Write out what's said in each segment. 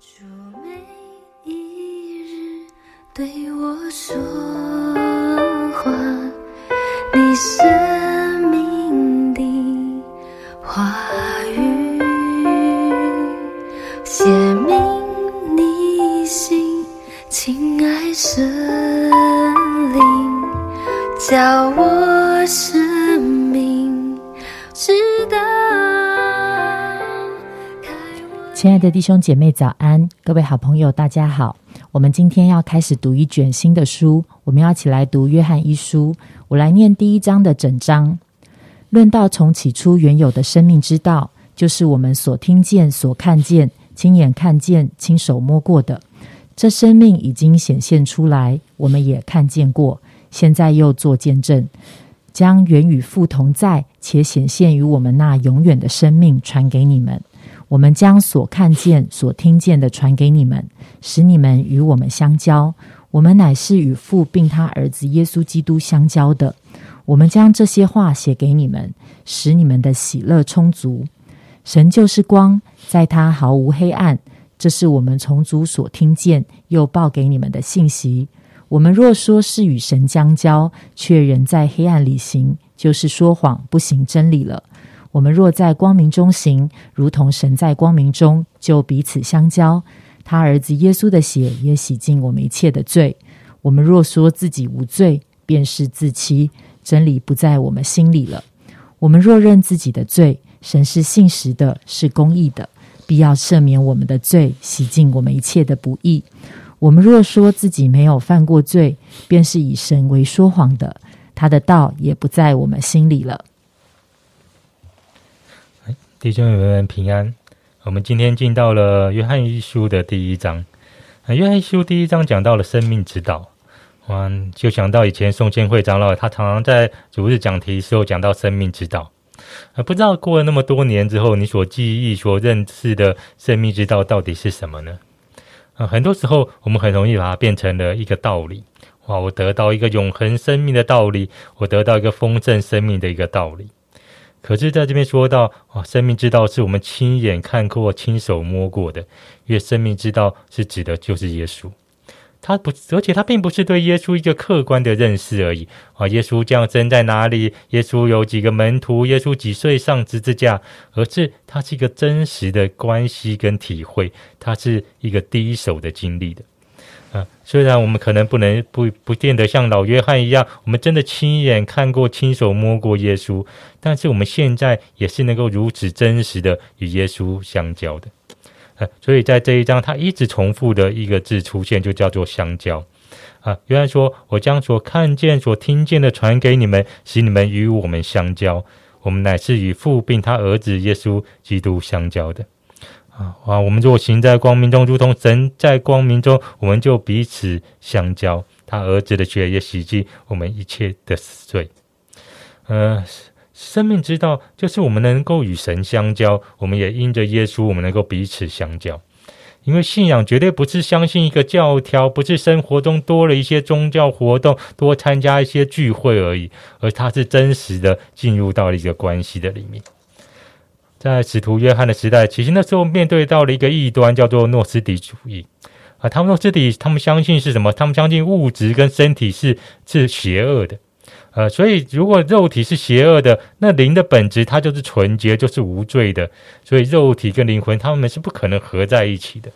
主每一日对我说话，你生命的话语，写明你心，亲爱神灵，叫我生命直到。亲爱的弟兄姐妹，早安！各位好朋友，大家好。我们今天要开始读一卷新的书，我们要一起来读《约翰一书》。我来念第一章的整章。论到从起初原有的生命之道，就是我们所听见、所看见、亲眼看见、亲手摸过的。这生命已经显现出来，我们也看见过，现在又做见证，将原与父同在且显现于我们那永远的生命传给你们。我们将所看见、所听见的传给你们，使你们与我们相交。我们乃是与父并他儿子耶稣基督相交的。我们将这些话写给你们，使你们的喜乐充足。神就是光，在他毫无黑暗。这是我们从主所听见又报给你们的信息。我们若说是与神相交，却仍在黑暗里行，就是说谎，不行真理了。我们若在光明中行，如同神在光明中，就彼此相交。他儿子耶稣的血也洗净我们一切的罪。我们若说自己无罪，便是自欺，真理不在我们心里了。我们若认自己的罪，神是信实的，是公义的，必要赦免我们的罪，洗净我们一切的不义。我们若说自己没有犯过罪，便是以神为说谎的，他的道也不在我们心里了。弟兄姊妹们平安。我们今天进到了约翰一书的第一章。约翰一书第一章讲到了生命之道。哇，就想到以前宋建会长老，他常常在主日讲题时候讲到生命之道。啊，不知道过了那么多年之后，你所记忆、所认识的生命之道到底是什么呢？啊，很多时候我们很容易把它变成了一个道理。哇，我得到一个永恒生命的道理，我得到一个丰盛生命的一个道理。可是，在这边说到啊，生命之道是我们亲眼看过、亲手摸过的，因为生命之道是指的就是耶稣。他不，而且他并不是对耶稣一个客观的认识而已啊。耶稣降生在哪里？耶稣有几个门徒？耶稣几岁上十字架？而是他是一个真实的关系跟体会，他是一个第一手的经历的。啊，虽然我们可能不能不不见得像老约翰一样，我们真的亲眼看过、亲手摸过耶稣，但是我们现在也是能够如此真实的与耶稣相交的。啊，所以在这一章，他一直重复的一个字出现，就叫做相交。啊，约翰说：“我将所看见、所听见的传给你们，使你们与我们相交。我们乃是与父并他儿子耶稣基督相交的。”啊，哇！我们若行在光明中，如同神在光明中，我们就彼此相交。他儿子的血也洗净我们一切的死罪。呃，生命之道就是我们能够与神相交，我们也因着耶稣，我们能够彼此相交。因为信仰绝对不是相信一个教条，不是生活中多了一些宗教活动，多参加一些聚会而已，而它是真实的进入到了一个关系的里面。在使徒约翰的时代，其实那时候面对到了一个异端，叫做诺斯底主义啊。他们诺斯底，他们相信是什么？他们相信物质跟身体是是邪恶的，呃，所以如果肉体是邪恶的，那灵的本质它就是纯洁，就是无罪的。所以肉体跟灵魂他们是不可能合在一起的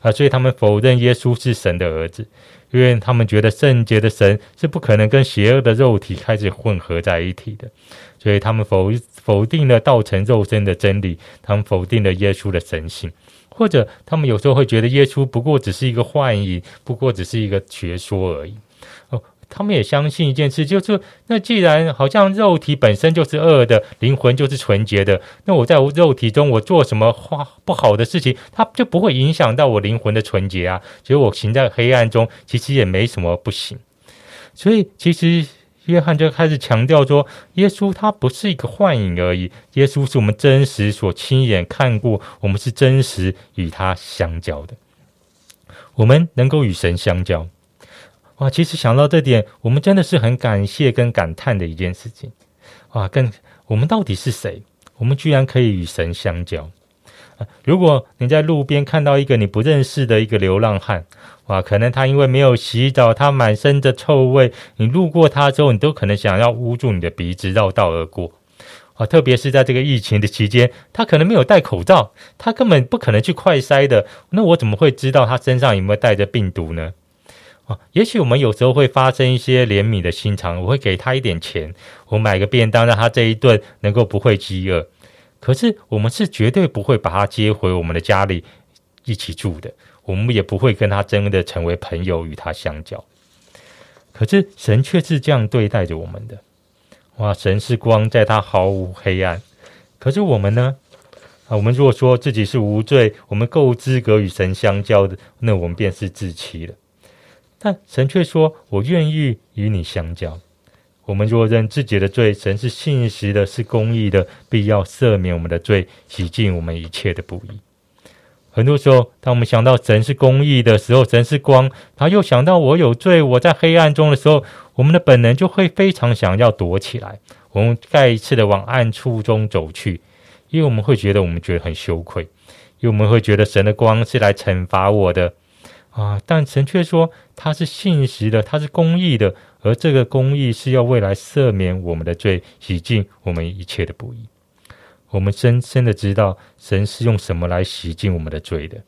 啊。所以他们否认耶稣是神的儿子，因为他们觉得圣洁的神是不可能跟邪恶的肉体开始混合在一起的。所以他们否否定了道成肉身的真理，他们否定了耶稣的神性，或者他们有时候会觉得耶稣不过只是一个幻影，不过只是一个学说而已。哦，他们也相信一件事，就是那既然好像肉体本身就是恶的，灵魂就是纯洁的，那我在肉体中我做什么坏不好的事情，它就不会影响到我灵魂的纯洁啊。所以我行在黑暗中，其实也没什么不行。所以其实。约翰就开始强调说，耶稣他不是一个幻影而已，耶稣是我们真实所亲眼看过，我们是真实与他相交的，我们能够与神相交。哇，其实想到这点，我们真的是很感谢跟感叹的一件事情。哇，更我们到底是谁？我们居然可以与神相交。如果你在路边看到一个你不认识的一个流浪汉，哇，可能他因为没有洗澡，他满身的臭味，你路过他之后，你都可能想要捂住你的鼻子绕道而过。啊，特别是在这个疫情的期间，他可能没有戴口罩，他根本不可能去快筛的。那我怎么会知道他身上有没有带着病毒呢？啊，也许我们有时候会发生一些怜悯的心肠，我会给他一点钱，我买个便当，让他这一顿能够不会饥饿。可是我们是绝对不会把他接回我们的家里一起住的，我们也不会跟他真的成为朋友，与他相交。可是神却是这样对待着我们的。哇！神是光，在他毫无黑暗。可是我们呢？啊，我们如果说自己是无罪，我们够资格与神相交的，那我们便是自欺了。但神却说：“我愿意与你相交。”我们若认自己的罪，神是信实的，是公义的，必要赦免我们的罪，洗净我们一切的不义。很多时候，当我们想到神是公义的时候，神是光，他又想到我有罪，我在黑暗中的时候。我们的本能就会非常想要躲起来，我们再一次的往暗处中走去，因为我们会觉得我们觉得很羞愧，因为我们会觉得神的光是来惩罚我的啊！但神却说他是信实的，他是公义的，而这个公义是要未来赦免我们的罪，洗净我们一切的不义。我们深深的知道神是用什么来洗净我们的罪的，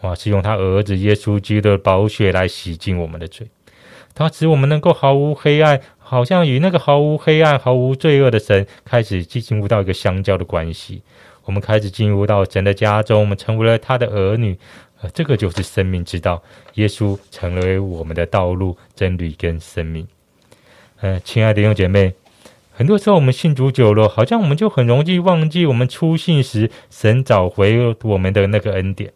哇！是用他儿子耶稣基督的宝血来洗净我们的罪。他使我们能够毫无黑暗，好像与那个毫无黑暗、毫无罪恶的神开始进入到一个相交的关系。我们开始进入到神的家中，我们成为了他的儿女。呃，这个就是生命之道。耶稣成为我们的道路、真理跟生命。呃，亲爱的弟兄姐妹，很多时候我们信主久了，好像我们就很容易忘记我们初信时神找回我们的那个恩典。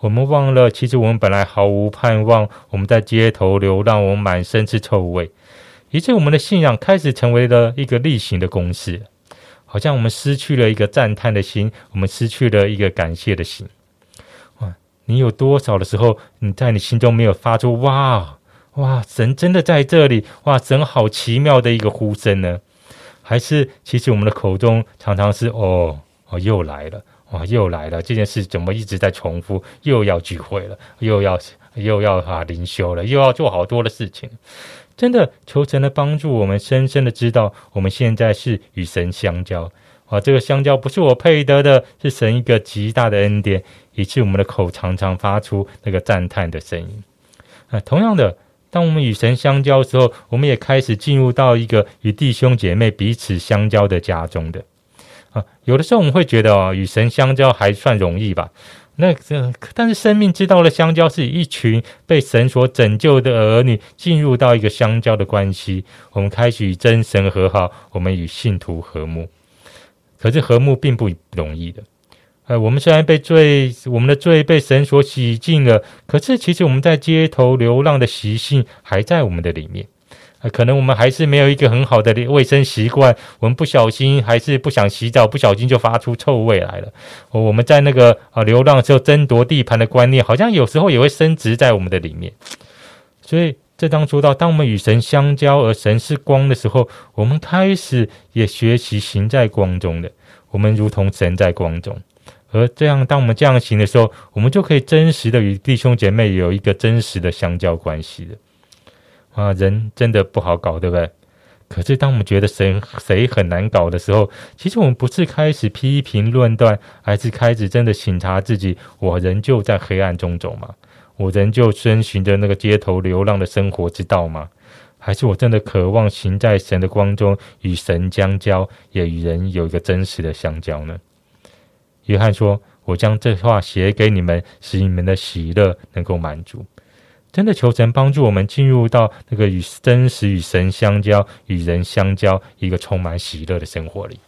我们忘了，其实我们本来毫无盼望。我们在街头流浪，我们满身是臭味，以致我们的信仰开始成为了一个例行的公式，好像我们失去了一个赞叹的心，我们失去了一个感谢的心。哇！你有多少的时候，你在你心中没有发出“哇哇，神真的在这里！哇，神好奇妙的一个呼声呢？”还是其实我们的口中常常是“哦，又来了。”哇，又来了！这件事怎么一直在重复？又要聚会了，又要又要啊灵修了，又要做好多的事情。真的，求神的帮助，我们深深的知道，我们现在是与神相交。啊，这个相交不是我配得的，是神一个极大的恩典，以致我们的口常常发出那个赞叹的声音。啊，同样的，当我们与神相交的时候，我们也开始进入到一个与弟兄姐妹彼此相交的家中的。啊，有的时候我们会觉得哦，与神相交还算容易吧？那这但是生命知道了相交，是一群被神所拯救的儿女进入到一个相交的关系。我们开始与真神和好，我们与信徒和睦。可是和睦并不容易的。呃，我们虽然被罪，我们的罪被神所洗净了，可是其实我们在街头流浪的习性还在我们的里面。可能我们还是没有一个很好的卫生习惯，我们不小心还是不想洗澡，不小心就发出臭味来了。我们在那个啊流浪时候争夺地盘的观念，好像有时候也会升值在我们的里面。所以这当说到，当我们与神相交，而神是光的时候，我们开始也学习行在光中的，我们如同神在光中。而这样，当我们这样行的时候，我们就可以真实的与弟兄姐妹有一个真实的相交关系了。啊，人真的不好搞，对不对？可是当我们觉得谁谁很难搞的时候，其实我们不是开始批评论断，而是开始真的醒察自己：我仍旧在黑暗中走吗？我仍旧遵循着那个街头流浪的生活之道吗？还是我真的渴望行在神的光中，与神相交，也与人有一个真实的相交呢？约翰说：“我将这话写给你们，使你们的喜乐能够满足。”真的求神帮助我们进入到那个与真实与神相交、与人相交一个充满喜乐的生活里。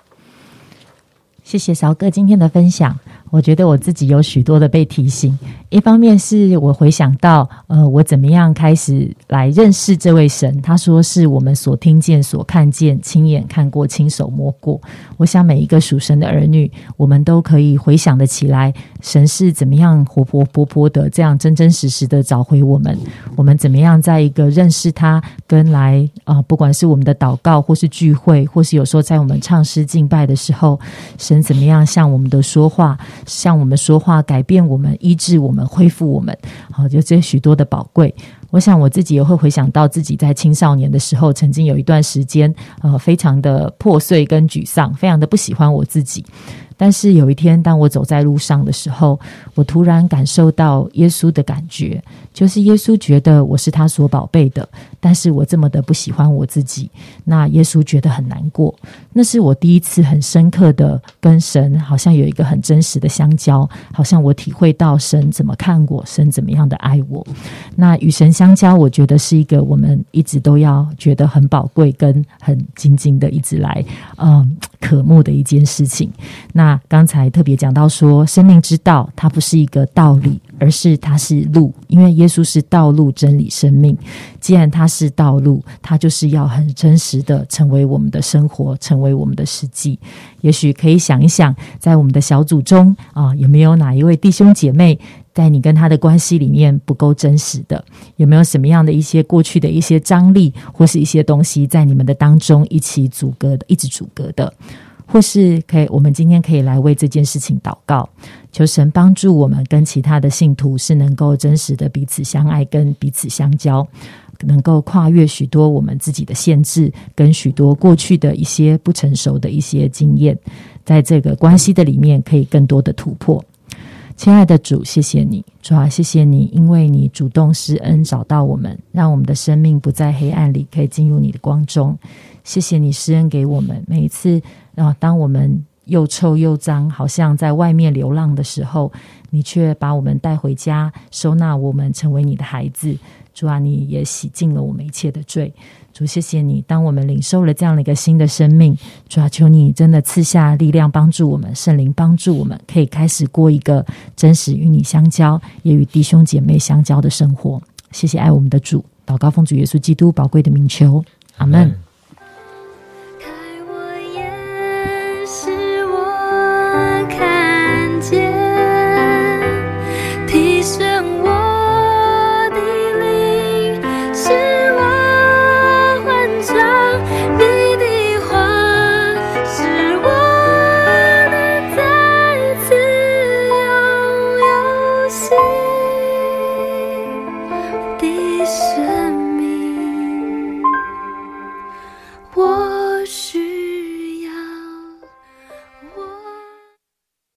谢谢韶哥今天的分享。我觉得我自己有许多的被提醒，一方面是我回想到，呃，我怎么样开始来认识这位神？他说是我们所听见、所看见、亲眼看过、亲手摸过。我想每一个属神的儿女，我们都可以回想的起来，神是怎么样活泼活泼的，这样真真实实的找回我们。我们怎么样在一个认识他，跟来啊，不管是我们的祷告，或是聚会，或是有时候在我们唱诗敬拜的时候，神怎么样向我们的说话？向我们说话，改变我们，医治我们，恢复我们。好，就这许多的宝贵。我想我自己也会回想到自己在青少年的时候，曾经有一段时间，呃，非常的破碎跟沮丧，非常的不喜欢我自己。但是有一天，当我走在路上的时候，我突然感受到耶稣的感觉，就是耶稣觉得我是他所宝贝的，但是我这么的不喜欢我自己，那耶稣觉得很难过。那是我第一次很深刻的跟神好像有一个很真实的相交，好像我体会到神怎么看我，神怎么样的爱我。那与神相交，我觉得是一个我们一直都要觉得很宝贵跟很静静的一直来嗯渴慕的一件事情。那刚才特别讲到说，生命之道它不是一个道理，而是它是路，因为耶稣是道路、真理、生命。既然他是道路，它就是要很真实的成为我们的生活，成为我们的实际。也许可以想一想，在我们的小组中啊，有没有哪一位弟兄姐妹，在你跟他的关系里面不够真实的？有没有什么样的一些过去的一些张力，或是一些东西在你们的当中一起阻隔的，一直阻隔的？或是可以，我们今天可以来为这件事情祷告，求神帮助我们跟其他的信徒是能够真实的彼此相爱，跟彼此相交，能够跨越许多我们自己的限制，跟许多过去的一些不成熟的一些经验，在这个关系的里面可以更多的突破。亲爱的主，谢谢你，主啊，谢谢你，因为你主动施恩找到我们，让我们的生命不在黑暗里，可以进入你的光中。谢谢你施恩给我们，每一次啊，当我们又臭又脏，好像在外面流浪的时候，你却把我们带回家，收纳我们，成为你的孩子。主啊，你也洗净了我们一切的罪。主，谢谢你，当我们领受了这样的一个新的生命，主啊，求你真的赐下力量，帮助我们，圣灵帮助我们，可以开始过一个真实与你相交，也与弟兄姐妹相交的生活。谢谢爱我们的主，祷告奉主耶稣基督宝贵的名求，阿门。